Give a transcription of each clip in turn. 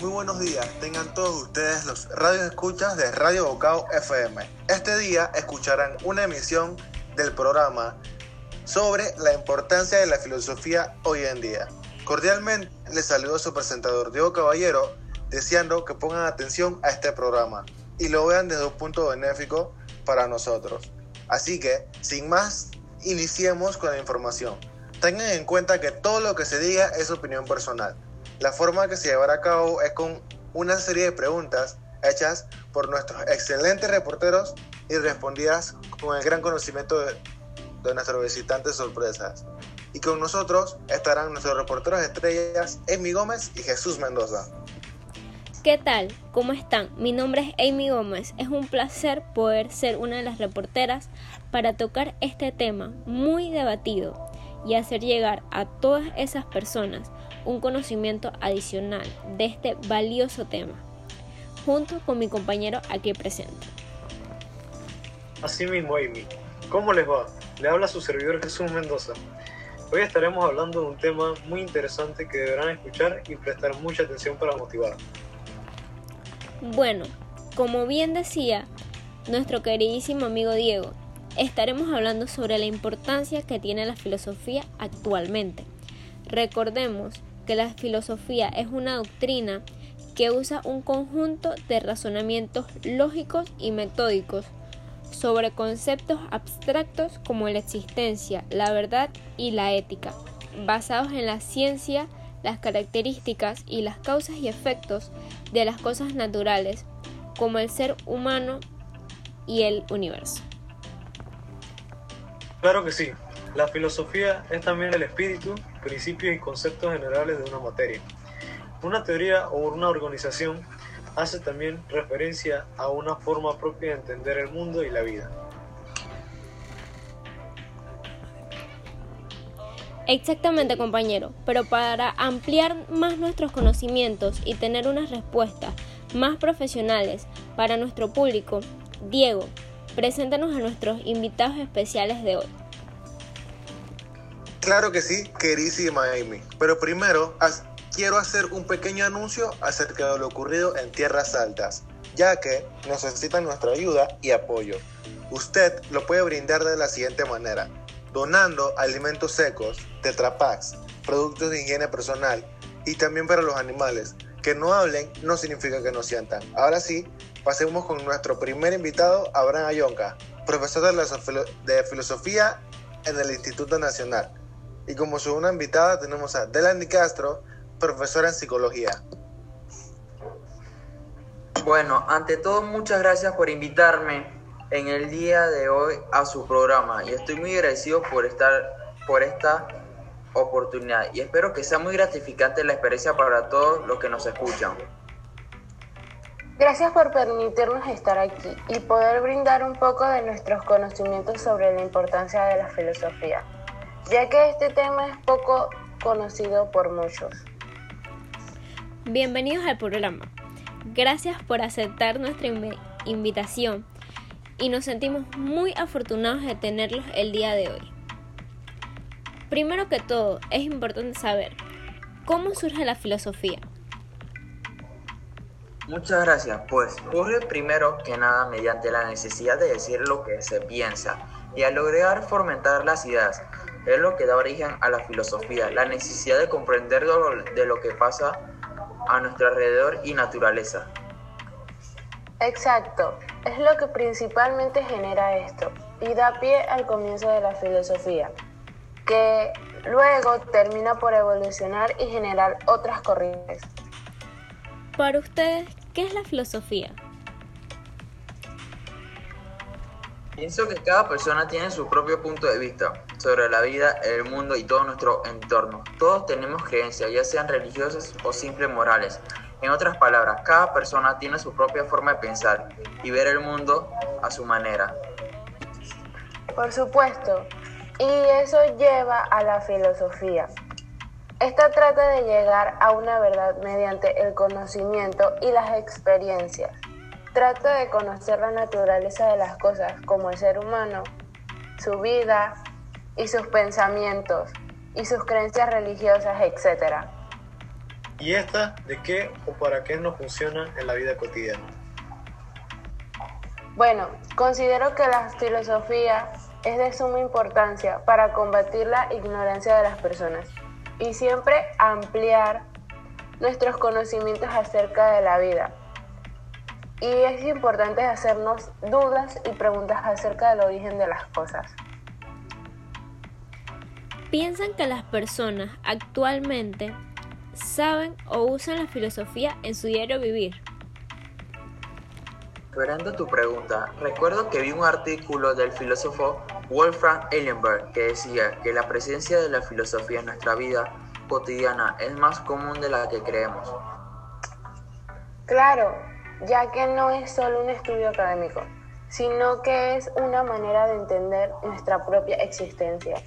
Muy buenos días, tengan todos ustedes los radios escuchas de Radio Bocao FM. Este día escucharán una emisión del programa sobre la importancia de la filosofía hoy en día. Cordialmente les saludo su presentador Diego Caballero, deseando que pongan atención a este programa y lo vean desde un punto benéfico para nosotros. Así que, sin más, iniciemos con la información. Tengan en cuenta que todo lo que se diga es opinión personal. La forma que se llevará a cabo es con una serie de preguntas hechas por nuestros excelentes reporteros y respondidas con el gran conocimiento de, de nuestros visitantes sorpresas. Y con nosotros estarán nuestros reporteros estrellas Amy Gómez y Jesús Mendoza. ¿Qué tal? ¿Cómo están? Mi nombre es Amy Gómez. Es un placer poder ser una de las reporteras para tocar este tema muy debatido y hacer llegar a todas esas personas un conocimiento adicional de este valioso tema, junto con mi compañero aquí presente. Así mismo, Amy. ¿Cómo les va? Le habla su servidor Jesús Mendoza. Hoy estaremos hablando de un tema muy interesante que deberán escuchar y prestar mucha atención para motivar. Bueno, como bien decía nuestro queridísimo amigo Diego, estaremos hablando sobre la importancia que tiene la filosofía actualmente. Recordemos que la filosofía es una doctrina que usa un conjunto de razonamientos lógicos y metódicos sobre conceptos abstractos como la existencia, la verdad y la ética, basados en la ciencia, las características y las causas y efectos de las cosas naturales, como el ser humano y el universo. Claro que sí, la filosofía es también el espíritu, principios y conceptos generales de una materia. Una teoría o una organización hace también referencia a una forma propia de entender el mundo y la vida. Exactamente, compañero, pero para ampliar más nuestros conocimientos y tener unas respuestas más profesionales para nuestro público, Diego, preséntanos a nuestros invitados especiales de hoy. Claro que sí, queridísima Amy. Pero primero, quiero hacer un pequeño anuncio acerca de lo ocurrido en Tierras Altas, ya que necesitan nuestra ayuda y apoyo. Usted lo puede brindar de la siguiente manera, donando alimentos secos, tetrapacks, productos de higiene personal y también para los animales. Que no hablen no significa que no sientan. Ahora sí, pasemos con nuestro primer invitado, Abraham Ayonca, profesor de filosofía en el Instituto Nacional. Y como segunda invitada tenemos a Delany Castro, profesora en psicología. Bueno, ante todo muchas gracias por invitarme en el día de hoy a su programa y estoy muy agradecido por estar por esta oportunidad y espero que sea muy gratificante la experiencia para todos los que nos escuchan. Gracias por permitirnos estar aquí y poder brindar un poco de nuestros conocimientos sobre la importancia de la filosofía, ya que este tema es poco conocido por muchos. Bienvenidos al programa. Gracias por aceptar nuestra invitación y nos sentimos muy afortunados de tenerlos el día de hoy. Primero que todo, es importante saber cómo surge la filosofía. Muchas gracias. Pues surge primero que nada mediante la necesidad de decir lo que se piensa y al lograr fomentar las ideas. Es lo que da origen a la filosofía, la necesidad de comprender de lo que pasa a nuestro alrededor y naturaleza. Exacto, es lo que principalmente genera esto y da pie al comienzo de la filosofía, que luego termina por evolucionar y generar otras corrientes. Para ustedes, ¿qué es la filosofía? Pienso que cada persona tiene su propio punto de vista sobre la vida, el mundo y todo nuestro entorno. Todos tenemos creencias, ya sean religiosas o simples morales. En otras palabras, cada persona tiene su propia forma de pensar y ver el mundo a su manera. Por supuesto, y eso lleva a la filosofía. Esta trata de llegar a una verdad mediante el conocimiento y las experiencias. Trata de conocer la naturaleza de las cosas como el ser humano, su vida y sus pensamientos y sus creencias religiosas, etc. ¿Y esta de qué o para qué nos funciona en la vida cotidiana? Bueno, considero que la filosofía es de suma importancia para combatir la ignorancia de las personas y siempre ampliar nuestros conocimientos acerca de la vida. Y es importante hacernos dudas y preguntas acerca del origen de las cosas. ¿Piensan que las personas actualmente saben o usan la filosofía en su diario vivir? Esperando tu pregunta, recuerdo que vi un artículo del filósofo Wolfram Eilenberg que decía que la presencia de la filosofía en nuestra vida cotidiana es más común de la que creemos. Claro, ya que no es solo un estudio académico, sino que es una manera de entender nuestra propia existencia.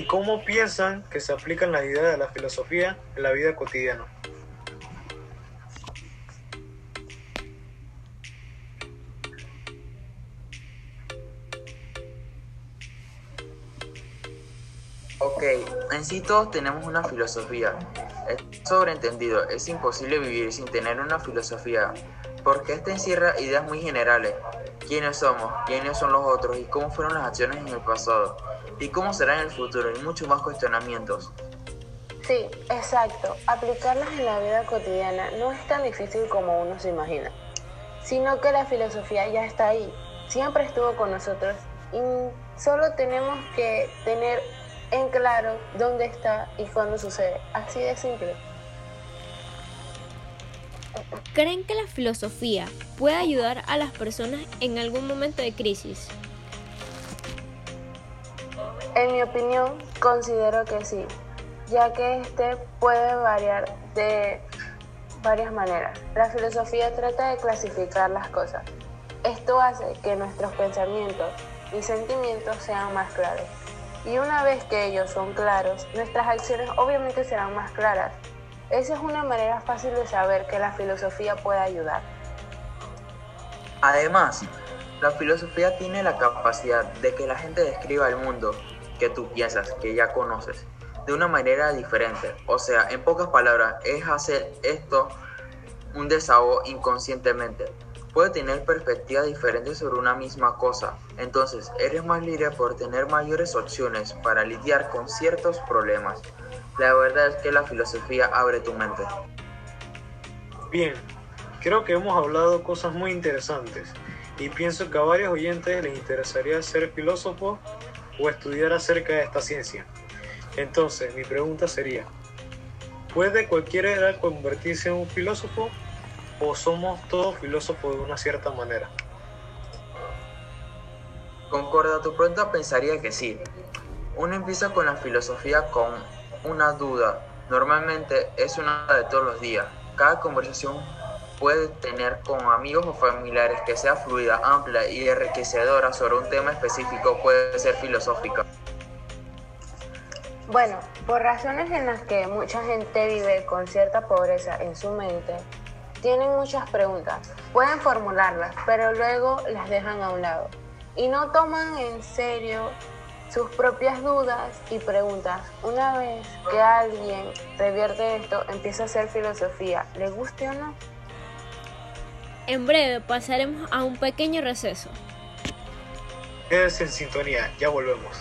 ¿Y cómo piensan que se aplican las ideas de la filosofía en la vida cotidiana? Ok, en sí todos tenemos una filosofía. Es sobreentendido, es imposible vivir sin tener una filosofía, porque esta encierra ideas muy generales. ¿Quiénes somos? ¿Quiénes son los otros? ¿Y cómo fueron las acciones en el pasado? ¿Y cómo será en el futuro? Y muchos más cuestionamientos. Sí, exacto. Aplicarlas en la vida cotidiana no es tan difícil como uno se imagina, sino que la filosofía ya está ahí, siempre estuvo con nosotros y solo tenemos que tener en claro dónde está y cuándo sucede. Así de simple. ¿Creen que la filosofía puede ayudar a las personas en algún momento de crisis? En mi opinión, considero que sí, ya que este puede variar de varias maneras. La filosofía trata de clasificar las cosas. Esto hace que nuestros pensamientos y sentimientos sean más claros. Y una vez que ellos son claros, nuestras acciones obviamente serán más claras. Esa es una manera fácil de saber que la filosofía puede ayudar. Además, la filosofía tiene la capacidad de que la gente describa el mundo que tú piensas, que ya conoces, de una manera diferente. O sea, en pocas palabras, es hacer esto un desahogo inconscientemente puede tener perspectivas diferentes sobre una misma cosa. Entonces, eres más libre por tener mayores opciones para lidiar con ciertos problemas. La verdad es que la filosofía abre tu mente. Bien, creo que hemos hablado cosas muy interesantes y pienso que a varios oyentes les interesaría ser filósofo o estudiar acerca de esta ciencia. Entonces, mi pregunta sería, ¿puede cualquiera convertirse en un filósofo o somos todos filósofos de una cierta manera? Concorda, tu pregunta pensaría que sí. Uno empieza con la filosofía con una duda. Normalmente es una de todos los días. Cada conversación puede tener con amigos o familiares que sea fluida, amplia y enriquecedora sobre un tema específico puede ser filosófica. Bueno, por razones en las que mucha gente vive con cierta pobreza en su mente, tienen muchas preguntas, pueden formularlas, pero luego las dejan a un lado y no toman en serio sus propias dudas y preguntas. Una vez que alguien revierte esto, empieza a hacer filosofía, ¿le guste o no? En breve pasaremos a un pequeño receso. Quédense en sintonía, ya volvemos.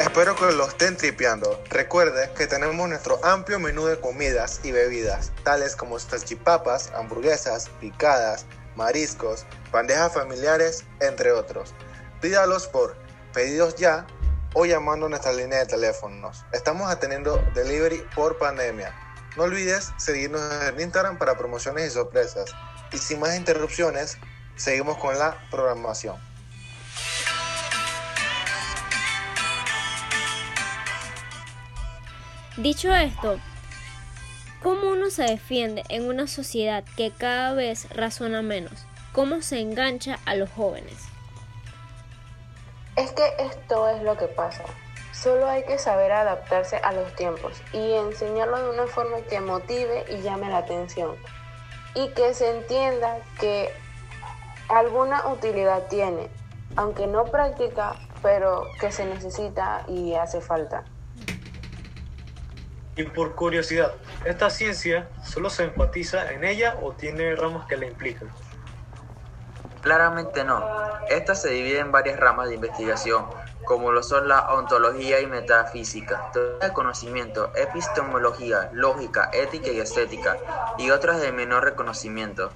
Espero que lo estén tripeando. Recuerde que tenemos nuestro amplio menú de comidas y bebidas, tales como salchipapas, hamburguesas, picadas, mariscos, bandejas familiares, entre otros. Pídalos por pedidos ya o llamando a nuestra línea de teléfonos. Estamos atendiendo delivery por pandemia. No olvides seguirnos en Instagram para promociones y sorpresas. Y sin más interrupciones, seguimos con la programación. Dicho esto, ¿cómo uno se defiende en una sociedad que cada vez razona menos? ¿Cómo se engancha a los jóvenes? Es que esto es lo que pasa. Solo hay que saber adaptarse a los tiempos y enseñarlo de una forma que motive y llame la atención. Y que se entienda que alguna utilidad tiene, aunque no práctica, pero que se necesita y hace falta. Y por curiosidad, ¿esta ciencia solo se enfatiza en ella o tiene ramas que la implican? Claramente no. Esta se divide en varias ramas de investigación, como lo son la ontología y metafísica, teoría de conocimiento, epistemología, lógica, ética y estética, y otras de menor reconocimiento.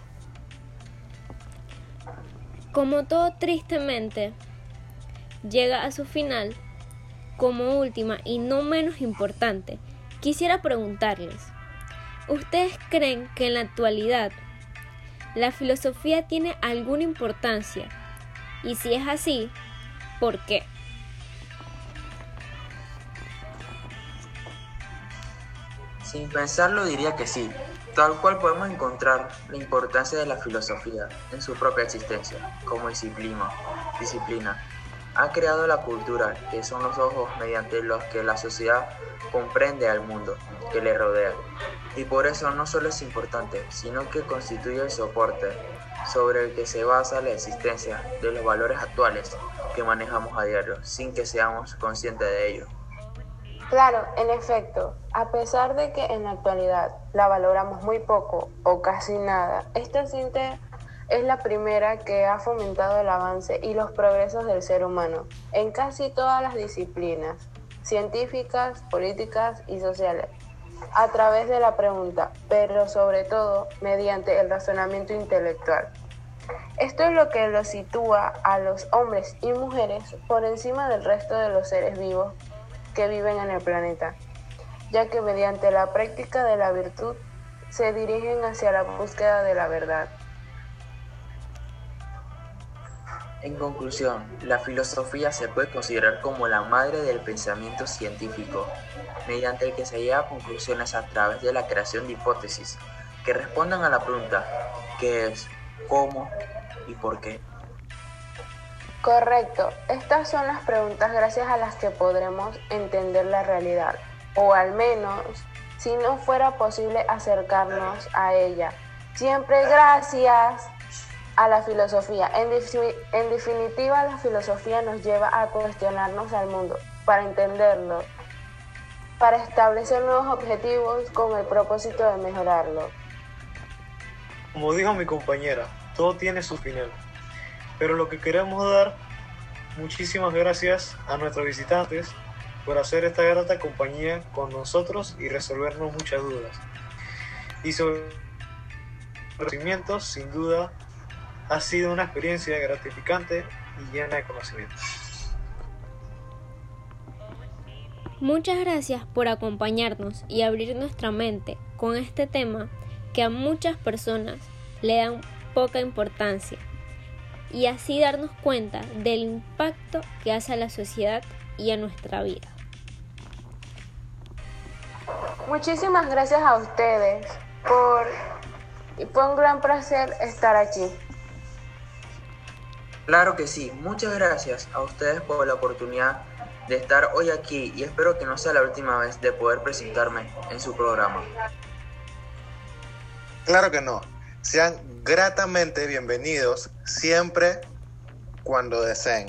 Como todo tristemente llega a su final, como última y no menos importante, quisiera preguntarles, ¿ustedes creen que en la actualidad la filosofía tiene alguna importancia? Y si es así, ¿por qué? Sin pensarlo diría que sí, tal cual podemos encontrar la importancia de la filosofía en su propia existencia como disciplina. Ha creado la cultura, que son los ojos mediante los que la sociedad comprende al mundo que le rodea. Y por eso no solo es importante, sino que constituye el soporte sobre el que se basa la existencia de los valores actuales que manejamos a diario, sin que seamos conscientes de ello. Claro, en efecto, a pesar de que en la actualidad la valoramos muy poco o casi nada, esta ciencia es la primera que ha fomentado el avance y los progresos del ser humano en casi todas las disciplinas científicas, políticas y sociales, a través de la pregunta, pero sobre todo mediante el razonamiento intelectual. Esto es lo que lo sitúa a los hombres y mujeres por encima del resto de los seres vivos que viven en el planeta, ya que mediante la práctica de la virtud se dirigen hacia la búsqueda de la verdad. En conclusión, la filosofía se puede considerar como la madre del pensamiento científico, mediante el que se llega a conclusiones a través de la creación de hipótesis que respondan a la pregunta ¿qué es? ¿cómo? y por qué? Correcto. Estas son las preguntas gracias a las que podremos entender la realidad, o al menos si no fuera posible acercarnos a ella. Siempre gracias a la filosofía. En, en, definitiva, la filosofía nos lleva a cuestionarnos al mundo, para entenderlo, para establecer nuevos objetivos con el propósito de mejorarlo. Como dijo mi compañera, todo tiene su final. Pero lo que queremos dar, muchísimas gracias a nuestros visitantes por hacer esta grata compañía con nosotros y resolvernos muchas dudas. Y sobre conocimientos, sin duda, ha sido una experiencia gratificante y llena de conocimiento. Muchas gracias por acompañarnos y abrir nuestra mente con este tema que a muchas personas le dan poca importancia y así darnos cuenta del impacto que hace a la sociedad y a nuestra vida. Muchísimas gracias a ustedes por y fue un gran placer estar aquí. Claro que sí, muchas gracias a ustedes por la oportunidad de estar hoy aquí y espero que no sea la última vez de poder presentarme en su programa. Claro que no, sean gratamente bienvenidos siempre cuando deseen.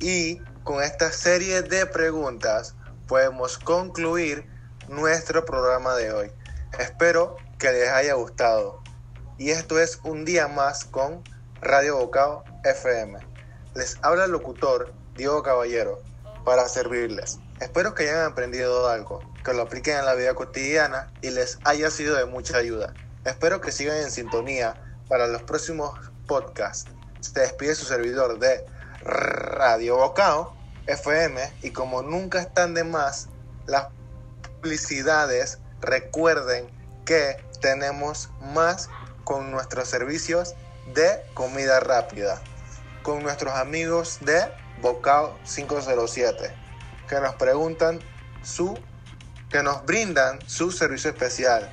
Y con esta serie de preguntas podemos concluir nuestro programa de hoy. Espero que les haya gustado. Y esto es un día más con Radio Bocao FM. Les habla el locutor Diego Caballero para servirles. Espero que hayan aprendido algo, que lo apliquen en la vida cotidiana y les haya sido de mucha ayuda. Espero que sigan en sintonía para los próximos podcasts. Se despide su servidor de Radio Bocao FM y como nunca están de más las publicidades, recuerden que tenemos más con nuestros servicios de comida rápida, con nuestros amigos de Bocao 507, que nos preguntan su, que nos brindan su servicio especial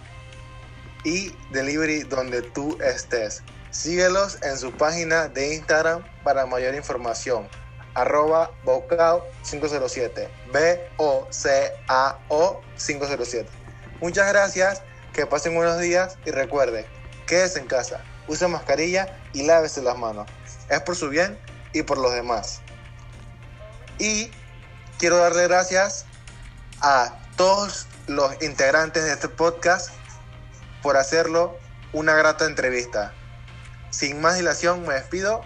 y delivery donde tú estés. Síguelos en su página de Instagram para mayor información. Arroba Bocao 507. B-O-C-A-O 507. Muchas gracias, que pasen buenos días y recuerde, quédese en casa, use mascarilla y lávese las manos. Es por su bien y por los demás. Y quiero darle gracias a todos los integrantes de este podcast por hacerlo una grata entrevista. Sin más dilación me despido